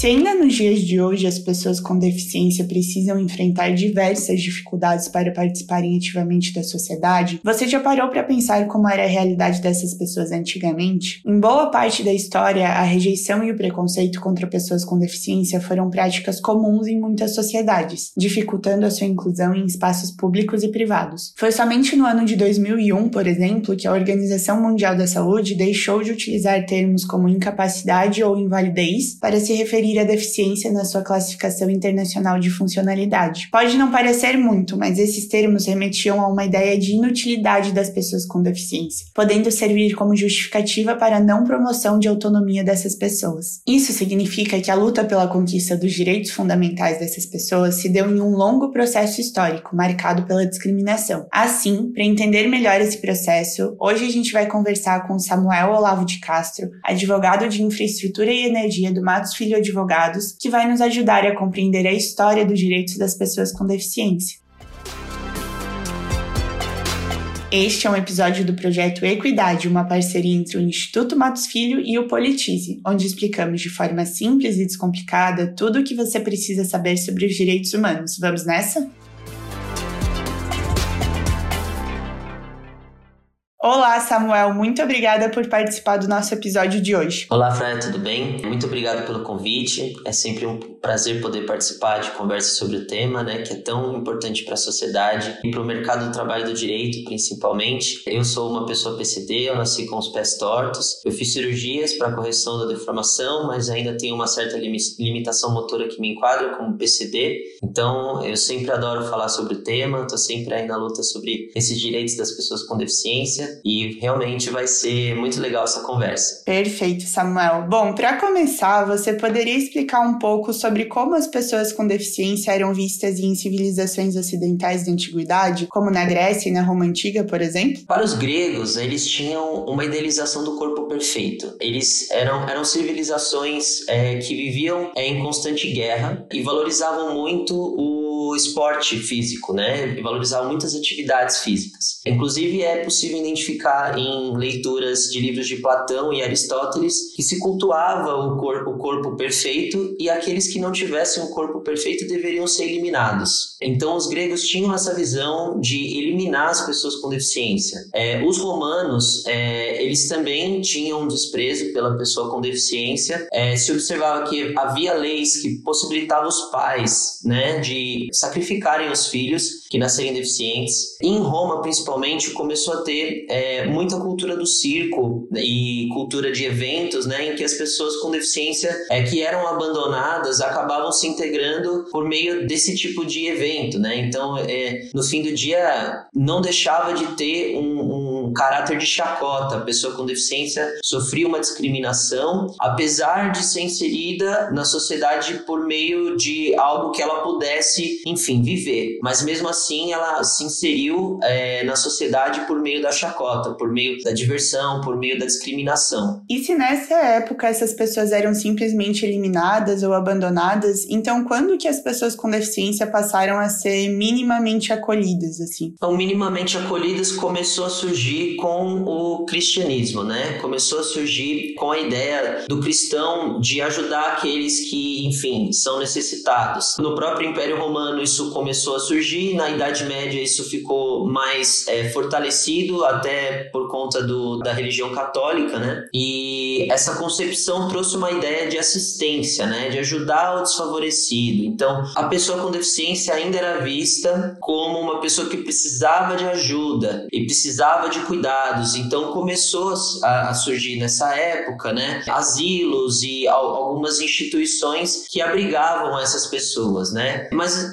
Se ainda nos dias de hoje as pessoas com deficiência precisam enfrentar diversas dificuldades para participarem ativamente da sociedade, você já parou para pensar como era a realidade dessas pessoas antigamente? Em boa parte da história, a rejeição e o preconceito contra pessoas com deficiência foram práticas comuns em muitas sociedades, dificultando a sua inclusão em espaços públicos e privados. Foi somente no ano de 2001, por exemplo, que a Organização Mundial da Saúde deixou de utilizar termos como incapacidade ou invalidez para se referir a deficiência na sua classificação internacional de funcionalidade. Pode não parecer muito, mas esses termos remetiam a uma ideia de inutilidade das pessoas com deficiência, podendo servir como justificativa para a não promoção de autonomia dessas pessoas. Isso significa que a luta pela conquista dos direitos fundamentais dessas pessoas se deu em um longo processo histórico, marcado pela discriminação. Assim, para entender melhor esse processo, hoje a gente vai conversar com Samuel Olavo de Castro, advogado de infraestrutura e energia do Matos Filho Advogado advogados, que vai nos ajudar a compreender a história dos direitos das pessoas com deficiência. Este é um episódio do projeto Equidade, uma parceria entre o Instituto Matos Filho e o Politize, onde explicamos de forma simples e descomplicada tudo o que você precisa saber sobre os direitos humanos. Vamos nessa? Olá, Samuel. Muito obrigada por participar do nosso episódio de hoje. Olá, Fred, tudo bem? Muito obrigado pelo convite. É sempre um prazer poder participar de conversas sobre o tema, né, que é tão importante para a sociedade e para o mercado do trabalho do direito, principalmente. Eu sou uma pessoa PCD, eu nasci com os pés tortos. Eu fiz cirurgias para correção da deformação, mas ainda tenho uma certa limitação motora que me enquadra como PCD. Então, eu sempre adoro falar sobre o tema, estou sempre aí na luta sobre esses direitos das pessoas com deficiência e realmente vai ser muito legal essa conversa. Perfeito, Samuel. Bom, para começar, você poderia explicar um pouco sobre como as pessoas com deficiência eram vistas em civilizações ocidentais da antiguidade, como na Grécia e na Roma antiga, por exemplo? Para os gregos, eles tinham uma idealização do corpo perfeito. Eles eram, eram civilizações é, que viviam é, em constante guerra e valorizavam muito o esporte físico, né? E valorizavam muitas atividades físicas. Inclusive, é possível identificar identificar em leituras de livros de Platão e Aristóteles que se cultuava o corpo, o corpo perfeito e aqueles que não tivessem um corpo perfeito deveriam ser eliminados. Então, os gregos tinham essa visão de eliminar as pessoas com deficiência. É, os romanos, é, eles também tinham um desprezo pela pessoa com deficiência. É, se observava que havia leis que possibilitavam os pais né, de sacrificarem os filhos que nascerem deficientes. Em Roma, principalmente, começou a ter é, muita cultura do circo e cultura de eventos, né, em que as pessoas com deficiência é, que eram abandonadas acabavam se integrando por meio desse tipo de evento, né? Então, é, no fim do dia, não deixava de ter um, um caráter de chacota. A pessoa com deficiência sofria uma discriminação, apesar de ser inserida na sociedade por meio de algo que ela pudesse, enfim, viver. Mas mesmo assim, ela se inseriu é, na sociedade por meio da chacota chacota, por meio da diversão, por meio da discriminação. E se nessa época essas pessoas eram simplesmente eliminadas ou abandonadas, então quando que as pessoas com deficiência passaram a ser minimamente acolhidas, assim? Então, minimamente acolhidas começou a surgir surgir com o cristianismo, né? Começou a surgir com a ideia do cristão de ajudar aqueles que, enfim, são necessitados. No próprio Império Romano isso começou a surgir, na Idade Média isso ficou mais é, fortalecido até por conta do, da religião católica, né? E essa concepção trouxe uma ideia de assistência, né? De ajudar o desfavorecido. Então, a pessoa com deficiência ainda era vista como uma pessoa que precisava de ajuda e precisava de cuidados. Então, começou a, a surgir nessa época, né? Asilos e algumas instituições que abrigavam essas pessoas, né? Mas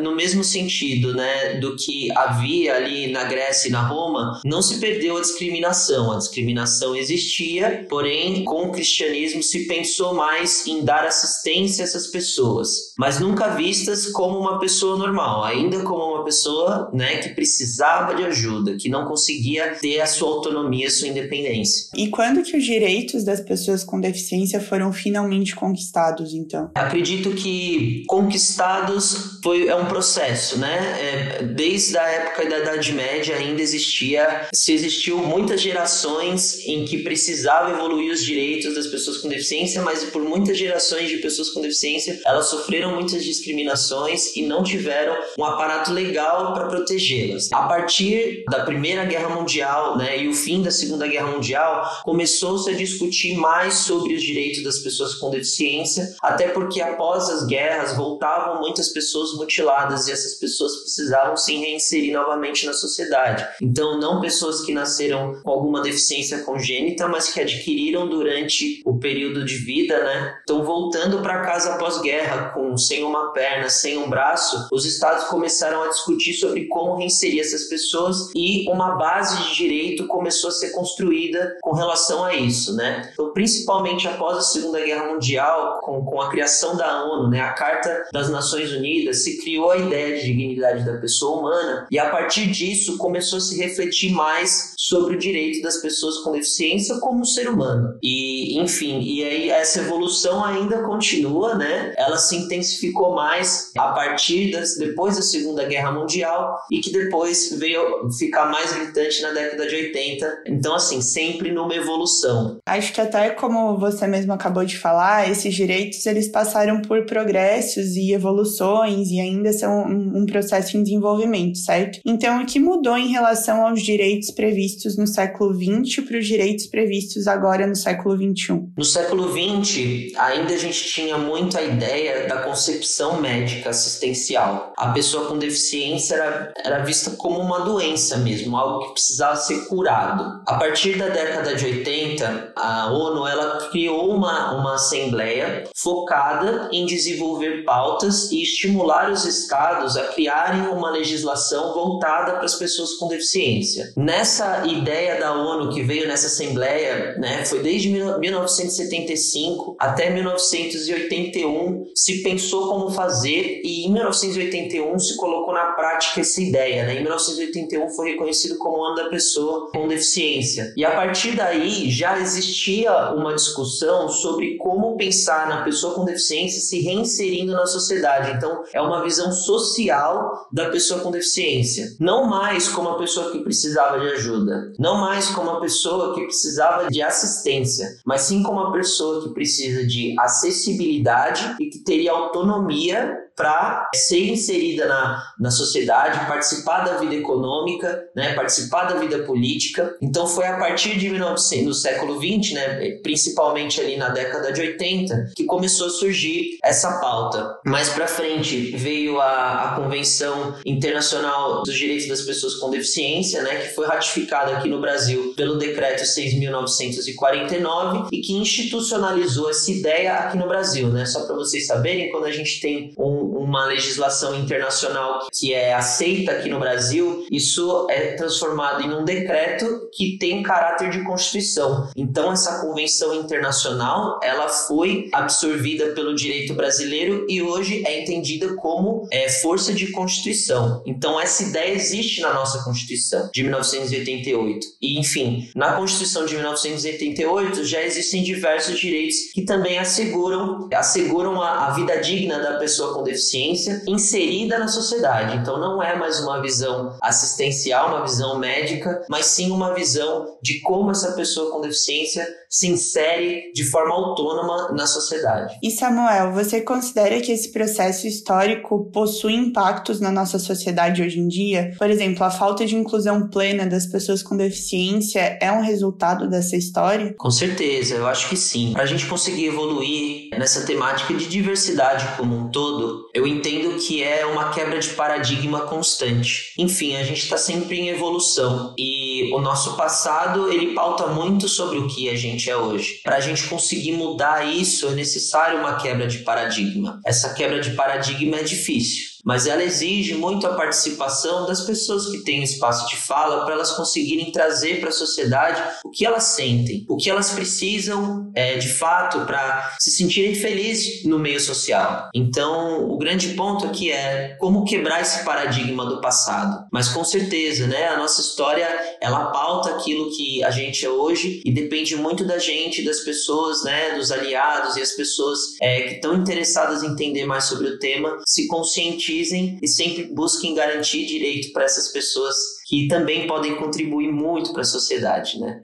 no mesmo sentido, né, do que havia ali na Grécia e na Roma, não se perdeu a discriminação. A discriminação existia, porém, com o cristianismo se pensou mais em dar assistência a essas pessoas, mas nunca vistas como uma pessoa normal, ainda como uma pessoa, né, que precisava de ajuda, que não conseguia ter a sua autonomia, a sua independência. E quando que os direitos das pessoas com deficiência foram finalmente conquistados, então? Acredito que conquistados foi é um processo, né? É, desde a época da Idade Média ainda existia, se existiu muitas gerações em que precisava evoluir os direitos das pessoas com deficiência, mas por muitas gerações de pessoas com deficiência, elas sofreram muitas discriminações e não tiveram um aparato legal para protegê-las. A partir da Primeira Guerra Mundial, né, e o fim da Segunda Guerra Mundial, começou-se a discutir mais sobre os direitos das pessoas com deficiência, até porque após as guerras voltavam muitas pessoas mutiladas e essas pessoas precisavam se reinserir novamente na sociedade. Então, não pessoas que nasceram com alguma deficiência congênita, mas que adquiriram durante o período de vida, né? Então, voltando para casa após guerra, com sem uma perna, sem um braço, os estados começaram a discutir sobre como reinserir essas pessoas e uma base de direito começou a ser construída com relação a isso, né? Então, principalmente após a Segunda Guerra Mundial, com, com a criação da ONU, né, a Carta das Nações Unidas, se criou a ideia de dignidade da pessoa humana e a partir disso começou a se refletir mais sobre o direito das pessoas com deficiência como ser humano. E, enfim, e aí essa evolução ainda continua, né? Ela se intensificou mais a partir das depois da Segunda Guerra Mundial e que depois veio ficar mais gritante na década de 80. Então, assim, sempre numa evolução. Acho que até como você mesmo acabou de falar, esses direitos eles passaram por progressos e evoluções e ainda são um, processo em desenvolvimento, certo? Então, o que mudou em relação aos direitos previstos no século XX para os direitos previstos agora no século XXI? No século XX, ainda a gente tinha muito a ideia da concepção médica assistencial. A pessoa com deficiência era, era vista como uma doença mesmo, algo que precisava ser curado. A partir da década de 80, a ONU ela criou uma, uma assembleia focada em desenvolver pautas e estimular os estados a criarem uma legislação voltada para as pessoas com deficiência. Nessa ideia da ONU que veio nessa assembleia, né, foi desde 1975 até 1981 se pensou como fazer e em 1981 se colocou na prática essa ideia. Né? Em 1981 foi reconhecido como ano da pessoa com deficiência. E a partir daí já existia uma discussão sobre como pensar na pessoa com deficiência se reinserindo na sociedade. Então é uma visão social da pessoa com deficiência. Não mais como a pessoa que precisava de ajuda, não mais como a pessoa que precisava de assistência, mas sim como a pessoa que precisa de acessibilidade e que teria autonomia para ser inserida na, na sociedade, participar da vida econômica, né, participar da vida política. Então foi a partir de 1900, no século 20, né, principalmente ali na década de 80, que começou a surgir essa pauta. Mais para frente veio a, a Convenção Internacional dos Direitos das Pessoas com Deficiência, né, que foi ratificada aqui no Brasil pelo decreto 6.949 e que institucionalizou essa ideia aqui no Brasil, né? Só para vocês saberem, quando a gente tem um uma legislação internacional que é aceita aqui no Brasil, isso é transformado em um decreto que tem caráter de constituição. Então essa convenção internacional, ela foi absorvida pelo direito brasileiro e hoje é entendida como é, força de constituição. Então essa ideia existe na nossa Constituição de 1988. E enfim, na Constituição de 1988 já existem diversos direitos que também asseguram asseguram a, a vida digna da pessoa com deficiência deficiência inserida na sociedade. Então não é mais uma visão assistencial, uma visão médica, mas sim uma visão de como essa pessoa com deficiência se insere de forma autônoma na sociedade. E Samuel, você considera que esse processo histórico possui impactos na nossa sociedade hoje em dia? Por exemplo, a falta de inclusão plena das pessoas com deficiência é um resultado dessa história? Com certeza, eu acho que sim. Para a gente conseguir evoluir nessa temática de diversidade como um todo, eu entendo que é uma quebra de paradigma constante. Enfim, a gente está sempre em evolução e o nosso passado ele pauta muito sobre o que a gente gente é hoje. Para a gente conseguir mudar isso, é necessário uma quebra de paradigma. Essa quebra de paradigma é difícil mas ela exige muito a participação das pessoas que têm espaço de fala para elas conseguirem trazer para a sociedade o que elas sentem, o que elas precisam é, de fato para se sentirem felizes no meio social. Então, o grande ponto aqui é como quebrar esse paradigma do passado. Mas com certeza, né, a nossa história ela pauta aquilo que a gente é hoje e depende muito da gente, das pessoas, né, dos aliados e as pessoas é, que estão interessadas em entender mais sobre o tema se conscientizam pesquisem e sempre busquem garantir direito para essas pessoas que também podem contribuir muito para a sociedade, né?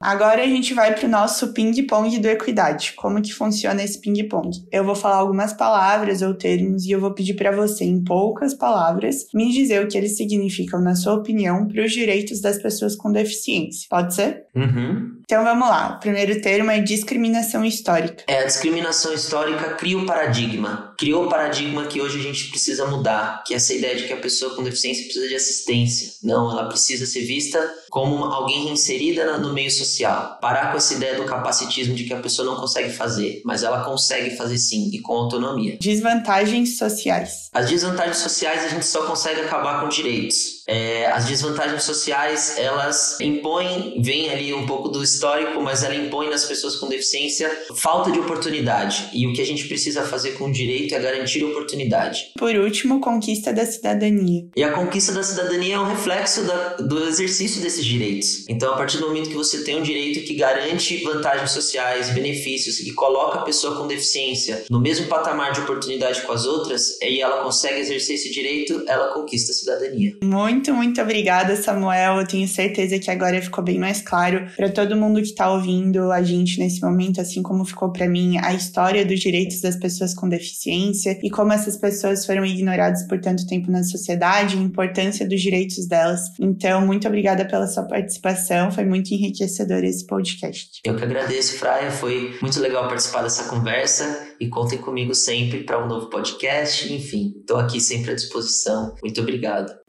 Agora a gente vai para o nosso ping-pong do Equidade. Como que funciona esse ping-pong? Eu vou falar algumas palavras ou termos e eu vou pedir para você, em poucas palavras, me dizer o que eles significam, na sua opinião, para os direitos das pessoas com deficiência. Pode ser? Uhum. Então vamos lá. O primeiro termo é discriminação histórica. É, a discriminação histórica cria o paradigma. Criou o paradigma que hoje a gente precisa mudar, que é essa ideia de que a pessoa com deficiência precisa de assistência. Não, ela precisa ser vista como alguém inserida no meio social. Parar com essa ideia do capacitismo de que a pessoa não consegue fazer, mas ela consegue fazer sim e com autonomia. Desvantagens sociais. As desvantagens sociais a gente só consegue acabar com direitos. É, as desvantagens sociais elas impõem, vem ali um pouco do histórico, mas ela impõe nas pessoas com deficiência falta de oportunidade. E o que a gente precisa fazer com o direito é garantir oportunidade. Por último, conquista da cidadania. E a conquista da cidadania é um reflexo da, do exercício desses direitos. Então, a partir do momento que você tem um direito que garante vantagens sociais, benefícios e coloca a pessoa com deficiência no mesmo patamar de oportunidade com as outras, e ela consegue exercer esse direito, ela conquista a cidadania. Muito muito, muito obrigada, Samuel. Eu tenho certeza que agora ficou bem mais claro para todo mundo que está ouvindo a gente nesse momento, assim como ficou para mim a história dos direitos das pessoas com deficiência e como essas pessoas foram ignoradas por tanto tempo na sociedade, a importância dos direitos delas. Então, muito obrigada pela sua participação. Foi muito enriquecedor esse podcast. Eu que agradeço, Fraia. Foi muito legal participar dessa conversa e contem comigo sempre para um novo podcast. Enfim, estou aqui sempre à disposição. Muito obrigado.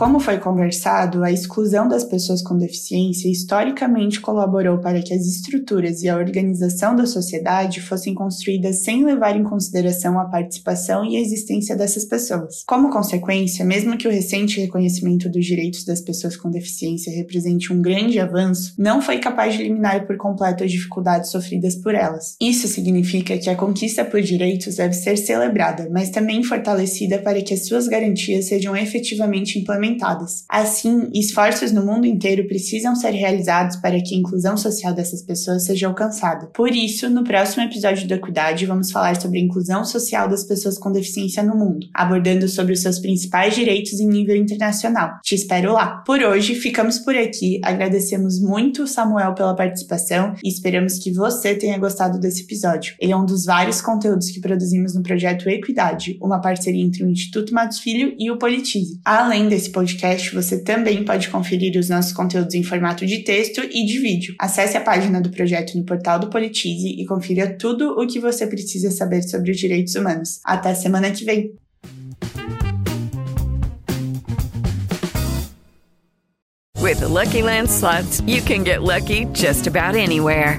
Como foi conversado, a exclusão das pessoas com deficiência historicamente colaborou para que as estruturas e a organização da sociedade fossem construídas sem levar em consideração a participação e a existência dessas pessoas. Como consequência, mesmo que o recente reconhecimento dos direitos das pessoas com deficiência represente um grande avanço, não foi capaz de eliminar por completo as dificuldades sofridas por elas. Isso significa que a conquista por direitos deve ser celebrada, mas também fortalecida para que as suas garantias sejam efetivamente implementadas Assim, esforços no mundo inteiro precisam ser realizados para que a inclusão social dessas pessoas seja alcançada. Por isso, no próximo episódio da Equidade, vamos falar sobre a inclusão social das pessoas com deficiência no mundo, abordando sobre os seus principais direitos em nível internacional. Te espero lá. Por hoje, ficamos por aqui. Agradecemos muito Samuel pela participação e esperamos que você tenha gostado desse episódio. Ele é um dos vários conteúdos que produzimos no projeto Equidade, uma parceria entre o Instituto Matos Filho e o Politize. Além desse podcast, você também pode conferir os nossos conteúdos em formato de texto e de vídeo. Acesse a página do projeto no portal do Politize e confira tudo o que você precisa saber sobre os direitos humanos. Até semana que vem! With the Lucky Land slots, you can get lucky just about anywhere.